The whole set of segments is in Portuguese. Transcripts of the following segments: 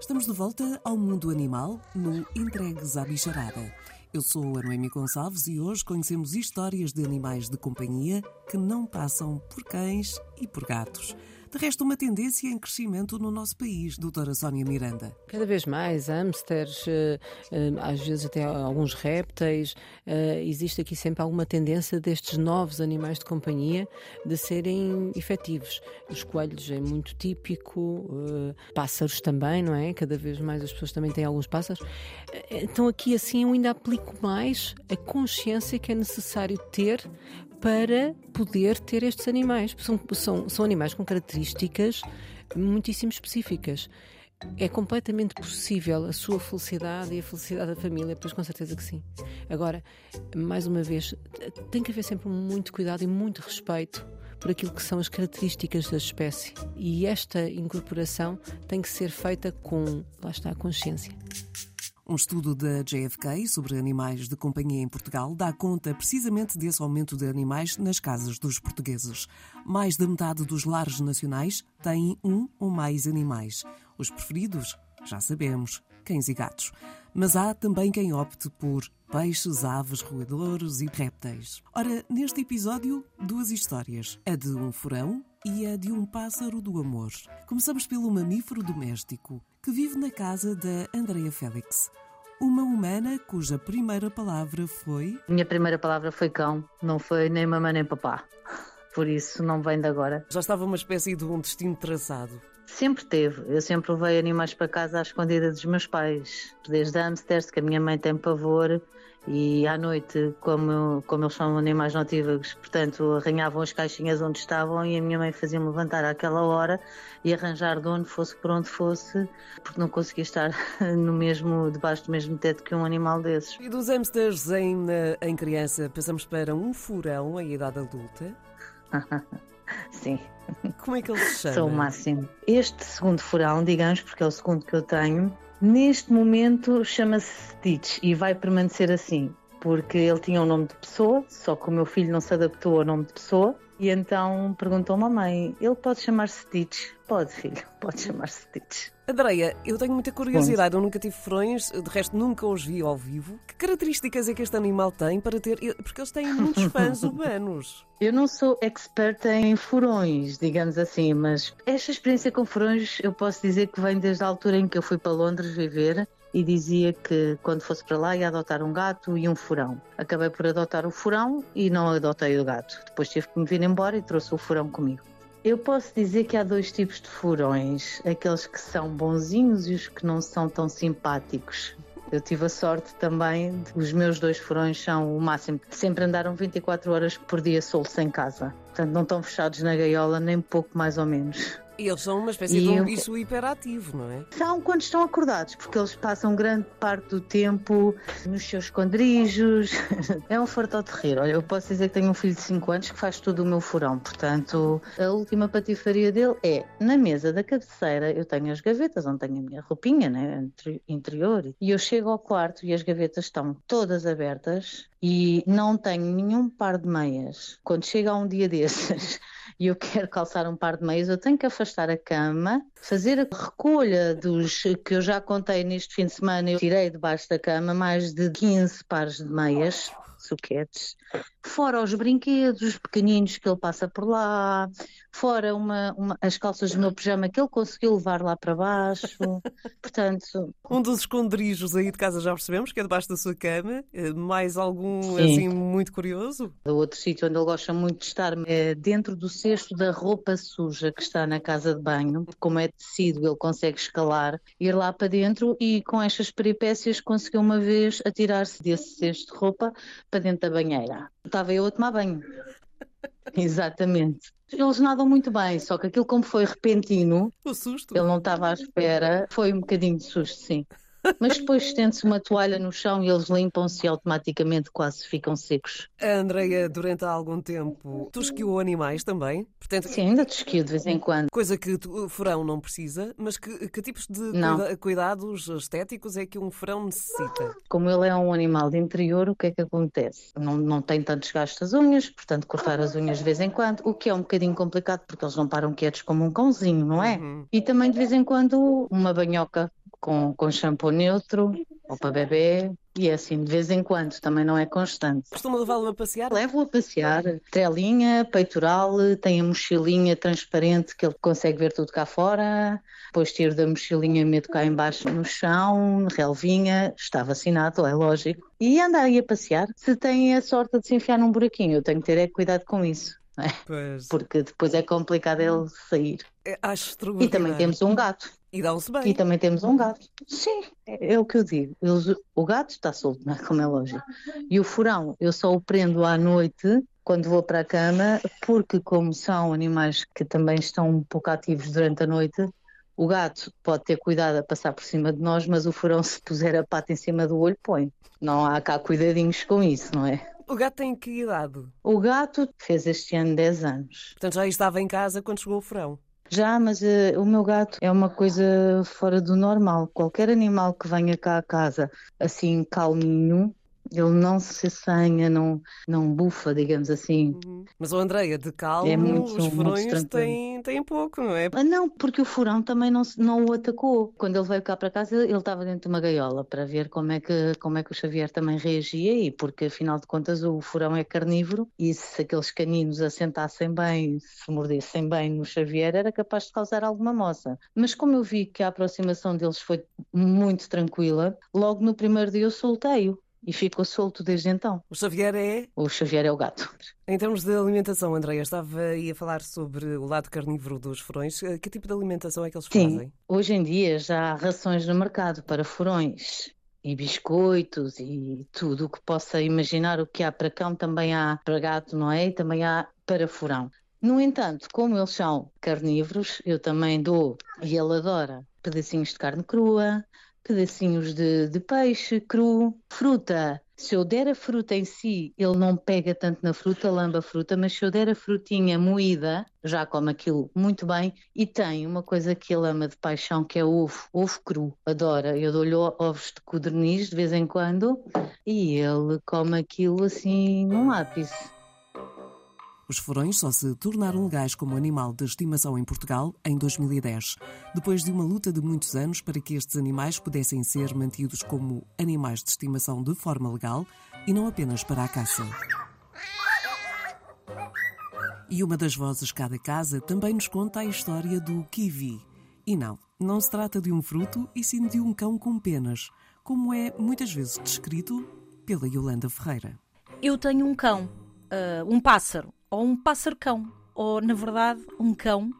Estamos de volta ao mundo animal no Entregues à Bicharada. Eu sou a Noemi Gonçalves e hoje conhecemos histórias de animais de companhia que não passam por cães e por gatos. De resto, uma tendência em crescimento no nosso país, doutora Sónia Miranda. Cada vez mais hamsters, eh, eh, às vezes até alguns répteis, eh, existe aqui sempre alguma tendência destes novos animais de companhia de serem efetivos. Os coelhos é muito típico, pássaros também, não é? Cada vez mais as pessoas também têm alguns pássaros. Então aqui assim eu ainda aplico mais a consciência que é necessário ter para poder ter estes animais. São, são, são animais com características muitíssimo específicas. É completamente possível a sua felicidade e a felicidade da família, pois com certeza que sim. Agora, mais uma vez, tem que haver sempre muito cuidado e muito respeito por aquilo que são as características da espécie. E esta incorporação tem que ser feita com, lá está, a consciência. Um estudo da JFK sobre animais de companhia em Portugal dá conta precisamente desse aumento de animais nas casas dos portugueses. Mais da metade dos lares nacionais têm um ou mais animais. Os preferidos, já sabemos, cães e gatos. Mas há também quem opte por peixes, aves, roedores e répteis. Ora, neste episódio, duas histórias: a de um furão e a de um pássaro do amor. Começamos pelo mamífero doméstico que vive na casa da Andrea Félix. Uma humana cuja primeira palavra foi. Minha primeira palavra foi cão, não foi nem mamãe nem papá. Por isso não vem de agora. Já estava uma espécie de um destino traçado. Sempre teve. Eu sempre levei animais para casa à escondida dos meus pais. Desde hamsters, que a minha mãe tem pavor, e à noite, como, como eles são animais notívagos, portanto, arranhavam as caixinhas onde estavam e a minha mãe fazia-me levantar àquela hora e arranjar de onde fosse, por onde fosse, porque não conseguia estar no mesmo, debaixo do mesmo teto que um animal desses. E dos hamsters em, em criança, passamos para um furão em idade adulta? Sim. Como é que ele se chama? Sou o máximo. Este segundo furão, digamos, porque é o segundo que eu tenho, Neste momento chama-se Stitch e vai permanecer assim, porque ele tinha um nome de pessoa, só que o meu filho não se adaptou ao nome de pessoa, e então perguntou à mãe: ele pode chamar-se Stitch? Pode, filho, pode chamar-se Stitch. Andreia, eu tenho muita curiosidade, eu nunca tive furões, de resto nunca os vi ao vivo. Que características é que este animal tem para ter. Porque eles têm muitos fãs humanos. Eu não sou experta em furões, digamos assim, mas esta experiência com furões eu posso dizer que vem desde a altura em que eu fui para Londres viver e dizia que quando fosse para lá ia adotar um gato e um furão. Acabei por adotar o furão e não adotei o gato. Depois tive que me vir embora e trouxe o furão comigo. Eu posso dizer que há dois tipos de furões: aqueles que são bonzinhos e os que não são tão simpáticos. Eu tive a sorte também, os meus dois furões são o máximo. Sempre andaram 24 horas por dia soltos em casa. Portanto, não estão fechados na gaiola, nem pouco mais ou menos. E eles são uma espécie e de um bicho hiperativo, não é? São quando estão acordados, porque eles passam grande parte do tempo nos seus esconderijos. é um farto terreiro. Olha, eu posso dizer que tenho um filho de 5 anos que faz tudo o meu furão. Portanto, a última patifaria dele é na mesa da cabeceira. Eu tenho as gavetas onde tenho a minha roupinha né, interior. E eu chego ao quarto e as gavetas estão todas abertas e não tenho nenhum par de meias. Quando chega a um dia desses e eu quero calçar um par de meias, eu tenho que afastar a cama, fazer a recolha dos que eu já contei neste fim de semana. Eu tirei debaixo da cama mais de 15 pares de meias, suquetes, fora os brinquedos, os pequeninos que ele passa por lá, fora uma, uma, as calças do meu pijama que ele conseguiu levar lá para baixo. Portanto. Um dos esconderijos aí de casa já percebemos que é debaixo da sua cama. Eh, mais algum sim. assim muito curioso? O outro sítio onde ele gosta muito de estar é dentro do cesto da roupa suja que está na casa de banho. Como é tecido, ele consegue escalar, ir lá para dentro e com estas peripécias conseguiu uma vez atirar-se desse cesto de roupa para dentro da banheira. Estava eu a tomar banho. Exatamente. Eles nadam muito bem, só que aquilo como foi repentino, o susto. ele não estava à espera, foi um bocadinho de susto, sim. Mas depois estende-se uma toalha no chão e eles limpam-se e automaticamente quase ficam secos. A Andreia, durante algum tempo, tosquiou animais também? Portanto, Sim, ainda tosquio de vez em quando. Coisa que o furão não precisa, mas que, que tipos de cuida cuidados estéticos é que um furão necessita? Como ele é um animal de interior, o que é que acontece? Não, não tem tantos gastos as unhas, portanto cortar as unhas de vez em quando, o que é um bocadinho complicado porque eles não param quietos como um cãozinho, não é? Uhum. E também de vez em quando uma banhoca com, com shampoo neutro, ou para bebê, e é assim, de vez em quando, também não é constante. Costuma levá-lo a passear? Levo-o a passear, trelinha, peitoral, tem a mochilinha transparente que ele consegue ver tudo cá fora, depois tiro da mochilinha meto cá embaixo no chão, relvinha, está vacinado, é lógico. E anda aí a passear. Se tem a sorte de se enfiar num buraquinho, eu tenho que ter é cuidado com isso. É? Porque depois é complicado ele sair. É, acho e também temos um gato. E dá-se bem. E também temos um gato. Sim, é, é o que eu digo. Eles, o gato está solto, não é? como é lógico. E o furão, eu só o prendo à noite quando vou para a cama, porque como são animais que também estão um pouco ativos durante a noite, o gato pode ter cuidado a passar por cima de nós, mas o furão, se puser a pata em cima do olho, põe. Não há cá cuidadinhos com isso, não é? O gato tem que idade? O gato fez este ano 10 anos. Portanto, já estava em casa quando chegou o furão? Já, mas uh, o meu gato é uma coisa fora do normal. Qualquer animal que venha cá a casa assim calminho, ele não se assanha, não, não bufa, digamos assim. Uhum. Mas o Andreia, de calmo, é muito, os furões têm, têm pouco, não é? Ah, não, porque o furão também não, não o atacou. Quando ele veio cá para casa, ele estava dentro de uma gaiola para ver como é, que, como é que o Xavier também reagia e porque, afinal de contas, o furão é carnívoro e se aqueles caninos assentassem bem, se mordessem bem no Xavier, era capaz de causar alguma moça. Mas como eu vi que a aproximação deles foi muito tranquila, logo no primeiro dia eu soltei-o e ficou solto desde então. O Xavier é? O Xavier é o gato. Em termos de alimentação, Andréia, estava aí a falar sobre o lado carnívoro dos furões. Eh, que tipo de alimentação é que eles Sim, fazem? Hoje em dia já há rações no mercado para furões e biscoitos e tudo o que possa imaginar o que há para cão também há para gato, não é? E também há para furão. No entanto, como eles são carnívoros, eu também dou, e ele adora, pedacinhos de carne crua, pedacinhos de, de peixe cru, fruta. Se eu der a fruta em si, ele não pega tanto na fruta, lamba a fruta, mas se eu der a frutinha moída, já come aquilo muito bem. E tem uma coisa que ele ama de paixão, que é ovo, ovo cru, adora. Eu dou-lhe ovos de codorniz de vez em quando e ele come aquilo assim num lápis. Os furões só se tornaram legais como animal de estimação em Portugal em 2010, depois de uma luta de muitos anos para que estes animais pudessem ser mantidos como animais de estimação de forma legal e não apenas para a caça. E uma das vozes cada casa também nos conta a história do kiwi. E não, não se trata de um fruto, e sim de um cão com penas, como é muitas vezes descrito pela Yolanda Ferreira. Eu tenho um cão, uh, um pássaro, ou um pássaro-cão, ou na verdade um cão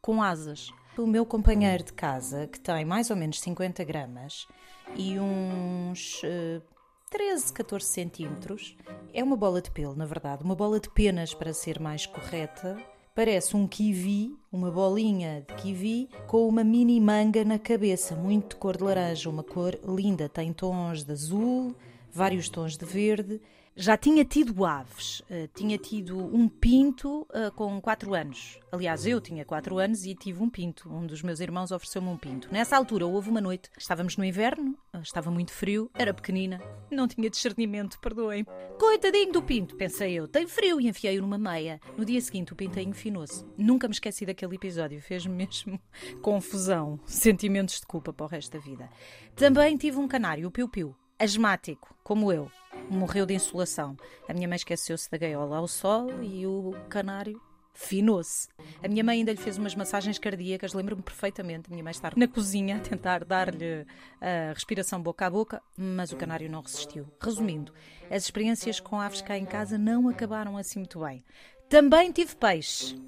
com asas. O meu companheiro de casa, que tem mais ou menos 50 gramas e uns uh, 13, 14 centímetros, é uma bola de pelo, na verdade, uma bola de penas para ser mais correta. Parece um kiwi, uma bolinha de kiwi, com uma mini manga na cabeça, muito de cor de laranja, uma cor linda, tem tons de azul, vários tons de verde já tinha tido aves, uh, tinha tido um pinto uh, com 4 anos. Aliás, eu tinha 4 anos e tive um pinto. Um dos meus irmãos ofereceu-me um pinto. Nessa altura houve uma noite, estávamos no inverno, uh, estava muito frio, era pequenina, não tinha discernimento, perdoem. Coitadinho do pinto, pensei eu, tem frio e enfiei-o numa meia. No dia seguinte o pinto enfinou-se. Nunca me esqueci daquele episódio, fez-me mesmo confusão, sentimentos de culpa para o resto da vida. Também tive um canário, o piu-piu asmático, como eu, morreu de insolação. A minha mãe esqueceu-se da gaiola ao sol e o canário finou-se. A minha mãe ainda lhe fez umas massagens cardíacas, lembro-me perfeitamente. A minha mãe estar na cozinha a tentar dar-lhe a respiração boca a boca, mas o canário não resistiu. Resumindo, as experiências com aves cá em casa não acabaram assim muito bem. Também tive peixe.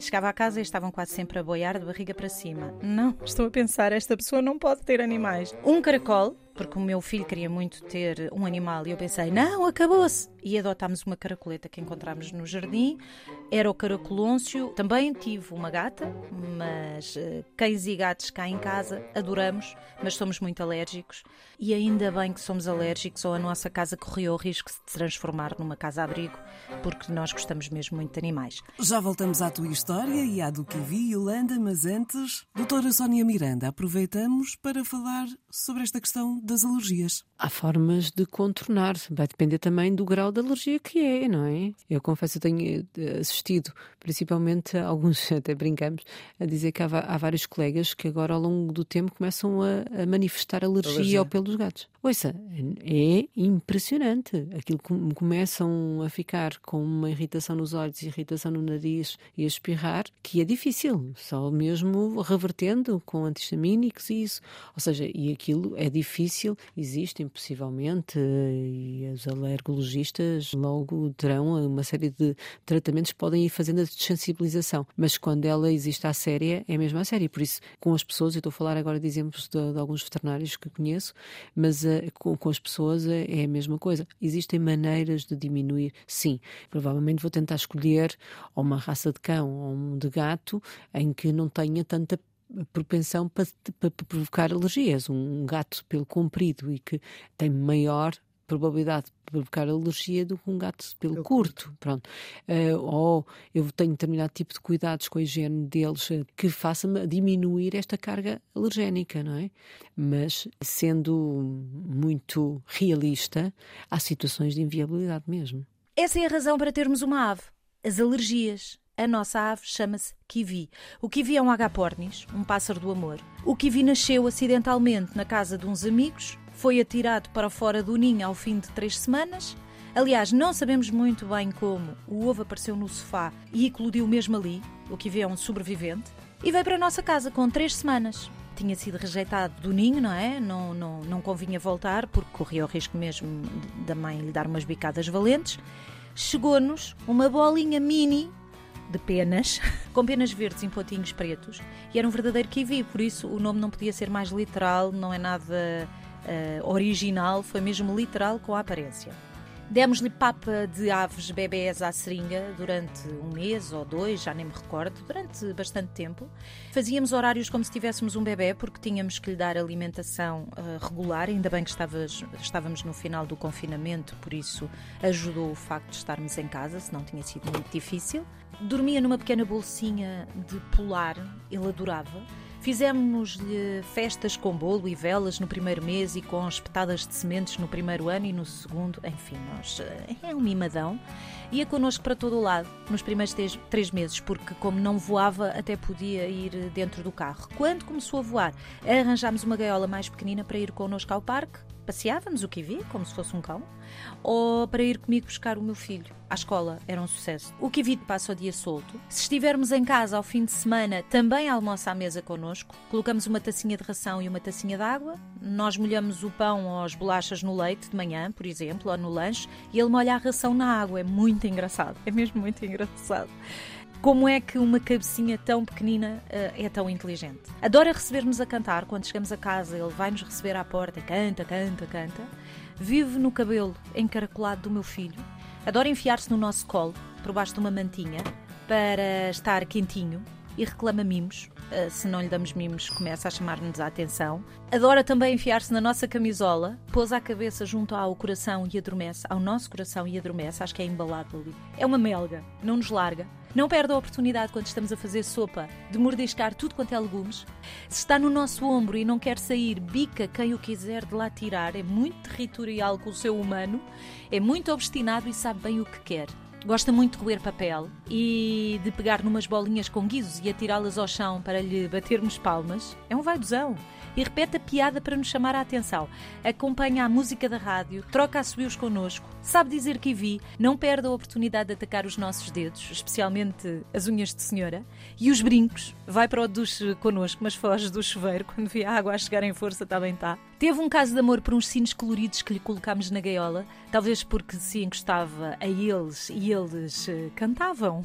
Chegava à casa e estavam quase sempre a boiar de barriga para cima. Não, estou a pensar, esta pessoa não pode ter animais. Um caracol, porque o meu filho queria muito ter um animal e eu pensei, não, acabou-se. E adotámos uma caracoleta que encontramos no jardim, era o caracolôncio. Também tive uma gata, mas uh, cães e gatos cá em casa adoramos, mas somos muito alérgicos. E ainda bem que somos alérgicos ou a nossa casa corria o risco de se transformar numa casa-abrigo, porque nós gostamos mesmo muito de animais. Já voltamos à tua história e à do que vi, Yolanda, mas antes, doutora Sónia Miranda, aproveitamos para falar sobre esta questão das alergias. Há formas de contornar, vai depender também do grau de alergia que é, não é? Eu confesso, eu tenho eh, assistido, principalmente alguns, até brincamos, a dizer que há, há vários colegas que agora ao longo do tempo começam a, a manifestar alergia, alergia, ao pelo dos gatos. Ouça, é impressionante. Aquilo que começam a ficar com uma irritação nos olhos, irritação no nariz e a espirrar, que é difícil, só mesmo revertendo com antistamínicos e isso. Ou seja, e aquilo é difícil, existem possivelmente, e os alergologistas logo terão uma série de tratamentos que podem ir fazendo a desensibilização. Mas quando ela existe à séria, é mesmo à séria. Por isso, com as pessoas, eu estou a falar agora de exemplos de, de alguns veterinários que conheço, mas uh, com, com, as pessoas é, é a mesma coisa. Existem maneiras de diminuir, sim. Provavelmente vou tentar escolher uma raça de cão ou um de gato em que não tenha tanta propensão para, para, provocar alergias. Um gato pelo comprido e que tem maior probabilidade de provocar alergia do que um gato pelo curto. curto. Pronto. Uh, ou eu tenho determinado tipo de cuidados com a higiene deles uh, que faça-me diminuir esta carga alergénica, não é? Mas sendo muito realista, há situações de inviabilidade mesmo. Essa é a razão para termos uma ave: as alergias. A nossa ave chama-se Kiwi. O Kiwi é um agapornis, um pássaro do amor. O Kiwi nasceu acidentalmente na casa de uns amigos, foi atirado para fora do ninho ao fim de três semanas. Aliás, não sabemos muito bem como o ovo apareceu no sofá e eclodiu mesmo ali. O Kiwi é um sobrevivente. E veio para a nossa casa com três semanas tinha sido rejeitado do ninho, não é? Não, não, não convinha voltar, porque corria o risco mesmo da mãe lhe dar umas bicadas valentes. Chegou-nos uma bolinha mini de penas, com penas verdes em pontinhos pretos, e era um verdadeiro kiwi, por isso o nome não podia ser mais literal, não é nada uh, original, foi mesmo literal com a aparência. Demos-lhe papa de aves bebés à seringa durante um mês ou dois, já nem me recordo, durante bastante tempo. Fazíamos horários como se tivéssemos um bebê, porque tínhamos que lhe dar alimentação uh, regular. Ainda bem que estavas, estávamos no final do confinamento, por isso ajudou o facto de estarmos em casa, senão tinha sido muito difícil. Dormia numa pequena bolsinha de polar, ele adorava. Fizemos-lhe festas com bolo e velas no primeiro mês e com espetadas de sementes no primeiro ano e no segundo. Enfim, nós, eh, é um mimadão. Ia connosco para todo o lado nos primeiros três, meses, porque, como não voava, até podia ir dentro do carro. Quando começou a voar, arranjámos uma gaiola mais pequenina para ir connosco ao parque passeávamos o que como se fosse um cão, ou para ir comigo buscar o meu filho à escola. Era um sucesso. O vi passa o dia solto. Se estivermos em casa ao fim de semana, também almoça à mesa connosco. Colocamos uma tacinha de ração e uma tacinha de água. Nós molhamos o pão ou as bolachas no leite de manhã, por exemplo, ou no lanche, e ele molha a ração na água. É muito engraçado. É mesmo muito engraçado. Como é que uma cabecinha tão pequenina uh, é tão inteligente? Adora receber-nos a cantar. Quando chegamos a casa, ele vai nos receber à porta e canta, canta, canta. Vive no cabelo encaracolado do meu filho. Adora enfiar-se no nosso colo, por baixo de uma mantinha, para estar quentinho e reclama mimos. Uh, se não lhe damos mimos, começa a chamar-nos a atenção. Adora também enfiar-se na nossa camisola, pousa a cabeça junto ao coração e adormece, ao nosso coração e adormece. Acho que é embalado ali. É uma melga, não nos larga. Não perde a oportunidade quando estamos a fazer sopa de mordiscar tudo quanto é legumes. Se está no nosso ombro e não quer sair, bica quem o quiser de lá tirar. É muito territorial com o seu humano, é muito obstinado e sabe bem o que quer. Gosta muito de roer papel e de pegar numas bolinhas com guizos e atirá-las ao chão para lhe batermos palmas. É um vaidosão e repete a piada para nos chamar a atenção. Acompanha a música da rádio, troca assobios connosco, sabe dizer que vi, não perde a oportunidade de atacar os nossos dedos, especialmente as unhas de senhora, e os brincos. Vai para o duche connosco, mas foge do chuveiro quando vê a água a chegar em força, está bem está. Teve um caso de amor por uns sinos coloridos que lhe colocámos na gaiola, talvez porque se encostava a eles e eles uh, cantavam.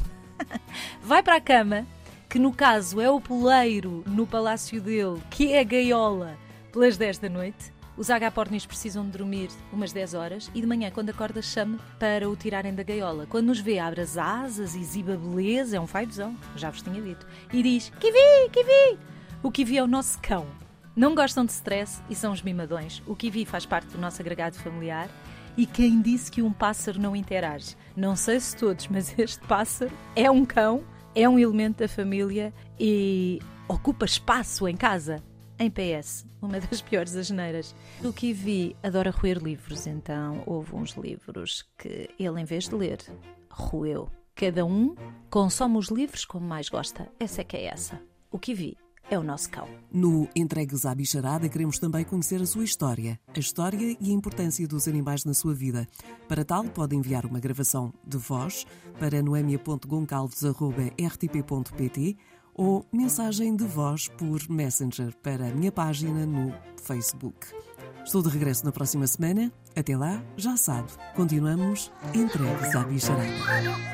Vai para a cama que no caso é o poleiro no palácio dele, que é a gaiola, pelas 10 da noite. Os agapornis precisam de dormir umas 10 horas e de manhã, quando acorda, chame para o tirarem da gaiola. Quando nos vê, abre as asas, exiba beleza, é um faibozão, já vos tinha dito, e diz: Kiwi, Kiwi! O Kiwi é o nosso cão. Não gostam de stress e são os mimadões. O Kiwi faz parte do nosso agregado familiar. E quem disse que um pássaro não interage? Não sei se todos, mas este pássaro é um cão é um elemento da família e ocupa espaço em casa. em PS, uma das piores asneiras. O que vi adora roer livros, então houve uns livros que ele, em vez de ler, roeu. Cada um consome os livros como mais gosta. Essa é que é essa. O que vi é o nosso cão. No Entregues à Bicharada, queremos também conhecer a sua história, a história e a importância dos animais na sua vida. Para tal, pode enviar uma gravação de voz para noemia.goncalves.rtp.pt ou mensagem de voz por Messenger para a minha página no Facebook. Estou de regresso na próxima semana. Até lá, já sabe, continuamos entregues à bicharada.